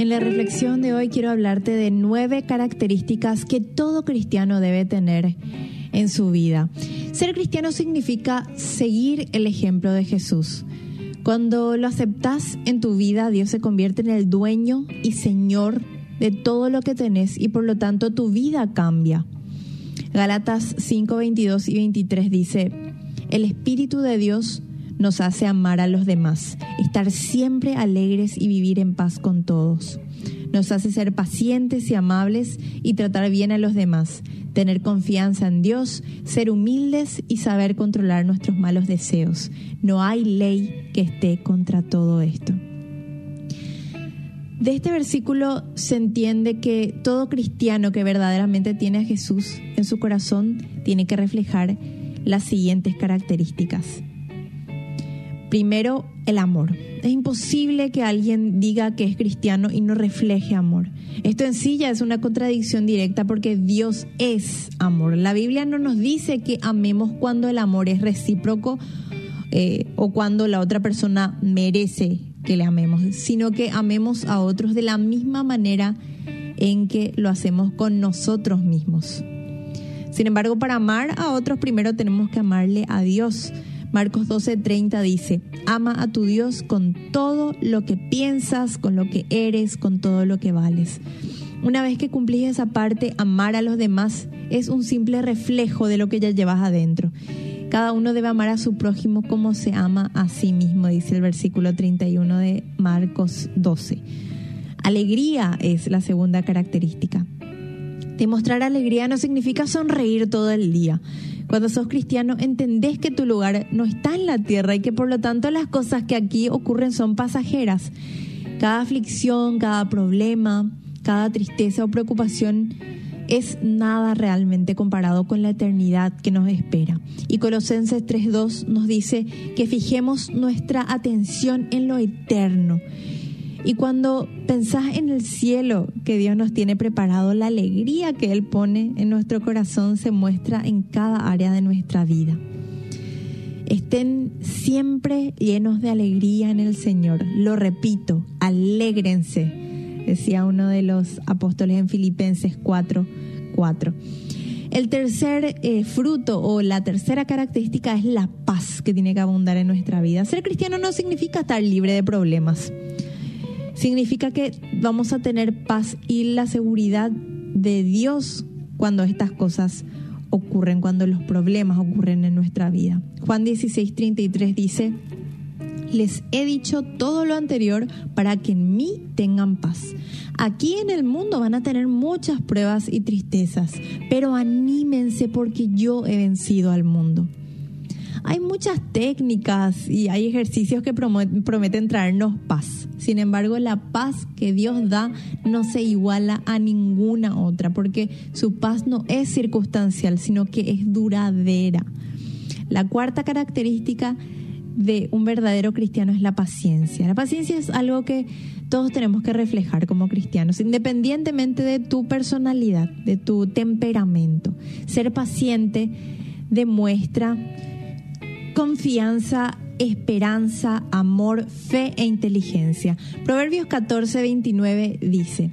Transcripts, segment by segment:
En la reflexión de hoy quiero hablarte de nueve características que todo cristiano debe tener en su vida. Ser cristiano significa seguir el ejemplo de Jesús. Cuando lo aceptas en tu vida, Dios se convierte en el dueño y Señor de todo lo que tenés y por lo tanto tu vida cambia. Galatas 5, 22 y 23 dice, el Espíritu de Dios nos hace amar a los demás, estar siempre alegres y vivir en paz con todos. Nos hace ser pacientes y amables y tratar bien a los demás, tener confianza en Dios, ser humildes y saber controlar nuestros malos deseos. No hay ley que esté contra todo esto. De este versículo se entiende que todo cristiano que verdaderamente tiene a Jesús en su corazón tiene que reflejar las siguientes características. Primero, el amor. Es imposible que alguien diga que es cristiano y no refleje amor. Esto en sí ya es una contradicción directa porque Dios es amor. La Biblia no nos dice que amemos cuando el amor es recíproco eh, o cuando la otra persona merece que le amemos, sino que amemos a otros de la misma manera en que lo hacemos con nosotros mismos. Sin embargo, para amar a otros primero tenemos que amarle a Dios. Marcos 12:30 dice, ama a tu Dios con todo lo que piensas, con lo que eres, con todo lo que vales. Una vez que cumplís esa parte, amar a los demás es un simple reflejo de lo que ya llevas adentro. Cada uno debe amar a su prójimo como se ama a sí mismo, dice el versículo 31 de Marcos 12. Alegría es la segunda característica. Demostrar alegría no significa sonreír todo el día. Cuando sos cristiano entendés que tu lugar no está en la tierra y que por lo tanto las cosas que aquí ocurren son pasajeras. Cada aflicción, cada problema, cada tristeza o preocupación es nada realmente comparado con la eternidad que nos espera. Y Colosenses 3.2 nos dice que fijemos nuestra atención en lo eterno y cuando pensás en el cielo que Dios nos tiene preparado, la alegría que Él pone en nuestro corazón se muestra en cada área de nuestra vida. Estén siempre llenos de alegría en el Señor. Lo repito, alégrense, decía uno de los apóstoles en Filipenses 4, 4. El tercer eh, fruto o la tercera característica es la paz que tiene que abundar en nuestra vida. Ser cristiano no significa estar libre de problemas significa que vamos a tener paz y la seguridad de Dios cuando estas cosas ocurren, cuando los problemas ocurren en nuestra vida. Juan 16, 33 dice, les he dicho todo lo anterior para que en mí tengan paz. Aquí en el mundo van a tener muchas pruebas y tristezas, pero anímense porque yo he vencido al mundo. Hay muchas técnicas y hay ejercicios que prometen traernos paz. Sin embargo, la paz que Dios da no se iguala a ninguna otra, porque su paz no es circunstancial, sino que es duradera. La cuarta característica de un verdadero cristiano es la paciencia. La paciencia es algo que todos tenemos que reflejar como cristianos, independientemente de tu personalidad, de tu temperamento. Ser paciente demuestra confianza, esperanza, amor, fe e inteligencia. Proverbios 14, 29 dice,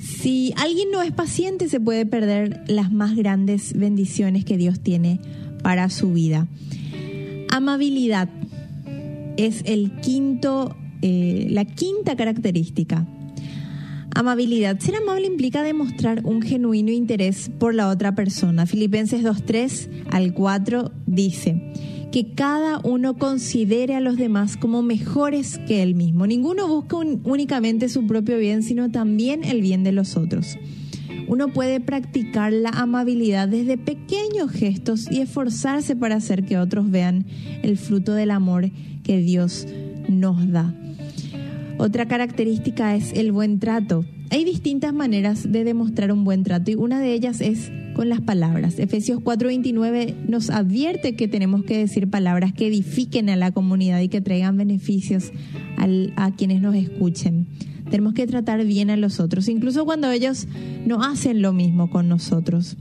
si alguien no es paciente se puede perder las más grandes bendiciones que Dios tiene para su vida. Amabilidad es el quinto, eh, la quinta característica. Amabilidad. Ser amable implica demostrar un genuino interés por la otra persona. Filipenses 2.3 al 4 dice que cada uno considere a los demás como mejores que él mismo. Ninguno busca únicamente su propio bien, sino también el bien de los otros. Uno puede practicar la amabilidad desde pequeños gestos y esforzarse para hacer que otros vean el fruto del amor que Dios nos da. Otra característica es el buen trato. Hay distintas maneras de demostrar un buen trato y una de ellas es con las palabras. Efesios 4:29 nos advierte que tenemos que decir palabras que edifiquen a la comunidad y que traigan beneficios a quienes nos escuchen. Tenemos que tratar bien a los otros, incluso cuando ellos no hacen lo mismo con nosotros.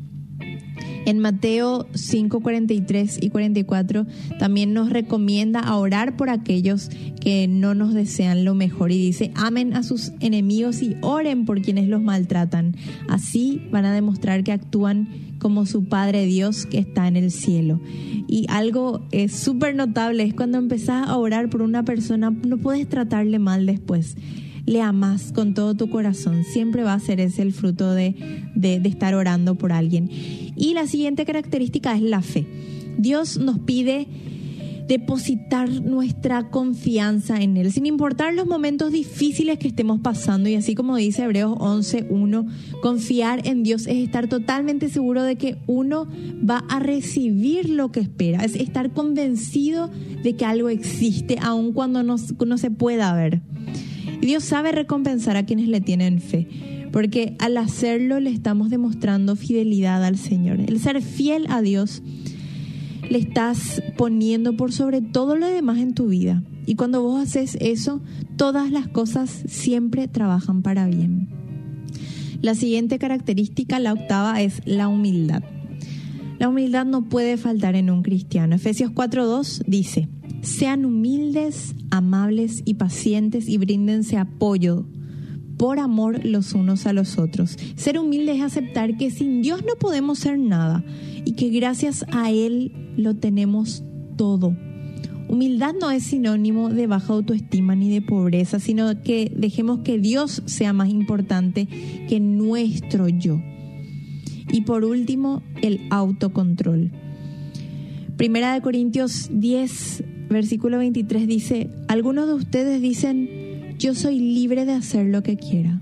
En Mateo 5, 43 y 44 también nos recomienda a orar por aquellos que no nos desean lo mejor y dice, amen a sus enemigos y oren por quienes los maltratan. Así van a demostrar que actúan como su Padre Dios que está en el cielo. Y algo es súper notable es cuando empezás a orar por una persona, no puedes tratarle mal después le amas con todo tu corazón. Siempre va a ser ese el fruto de, de, estar orando por alguien. Y la siguiente característica es la fe. Dios nos pide depositar nuestra confianza en Él, sin importar los momentos difíciles que estemos pasando. Y así como dice Hebreos 11.1, confiar en Dios es estar totalmente seguro de que uno va a recibir lo que espera, es estar convencido de que algo existe, aun cuando no, no se pueda ver. Dios sabe recompensar a quienes le tienen fe, porque al hacerlo le estamos demostrando fidelidad al Señor. El ser fiel a Dios le estás poniendo por sobre todo lo demás en tu vida. Y cuando vos haces eso, todas las cosas siempre trabajan para bien. La siguiente característica, la octava, es la humildad. La humildad no puede faltar en un cristiano. Efesios 4.2 dice, sean humildes, amables y pacientes y bríndense apoyo por amor los unos a los otros. Ser humilde es aceptar que sin Dios no podemos ser nada y que gracias a Él lo tenemos todo. Humildad no es sinónimo de baja autoestima ni de pobreza, sino que dejemos que Dios sea más importante que nuestro yo. Y por último, el autocontrol. Primera de Corintios 10, versículo 23 dice, algunos de ustedes dicen, yo soy libre de hacer lo que quiera.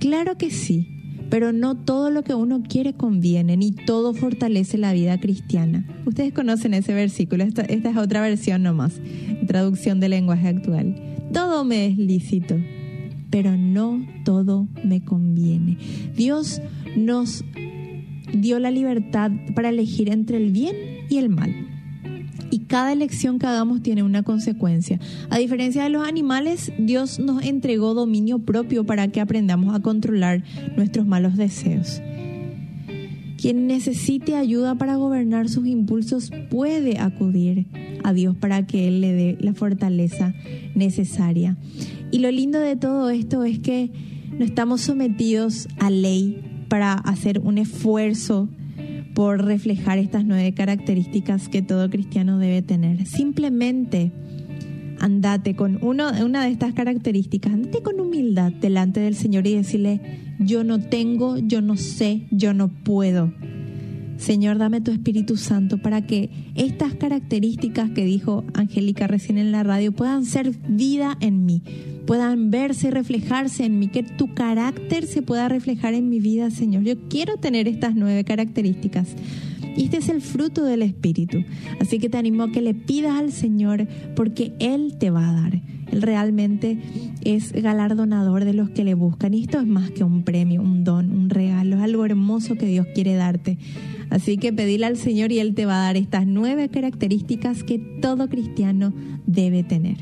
Claro que sí, pero no todo lo que uno quiere conviene, ni todo fortalece la vida cristiana. Ustedes conocen ese versículo, esta, esta es otra versión nomás, traducción del lenguaje actual. Todo me es lícito, pero no todo me conviene. Dios nos dio la libertad para elegir entre el bien y el mal y cada elección que hagamos tiene una consecuencia. A diferencia de los animales, Dios nos entregó dominio propio para que aprendamos a controlar nuestros malos deseos. Quien necesite ayuda para gobernar sus impulsos puede acudir a Dios para que Él le dé la fortaleza necesaria. Y lo lindo de todo esto es que no estamos sometidos a ley para hacer un esfuerzo por reflejar estas nueve características que todo cristiano debe tener. Simplemente andate con uno, una de estas características, andate con humildad delante del Señor y decirle, yo no tengo, yo no sé, yo no puedo. Señor, dame tu Espíritu Santo para que estas características que dijo Angélica recién en la radio puedan ser vida en mí, puedan verse, reflejarse en mí, que tu carácter se pueda reflejar en mi vida, Señor. Yo quiero tener estas nueve características. Y este es el fruto del Espíritu. Así que te animo a que le pidas al Señor porque Él te va a dar. Él realmente es galardonador de los que le buscan. Y esto es más que un premio, un don, un regalo. Es algo hermoso que Dios quiere darte. Así que pedile al Señor y Él te va a dar estas nueve características que todo cristiano debe tener.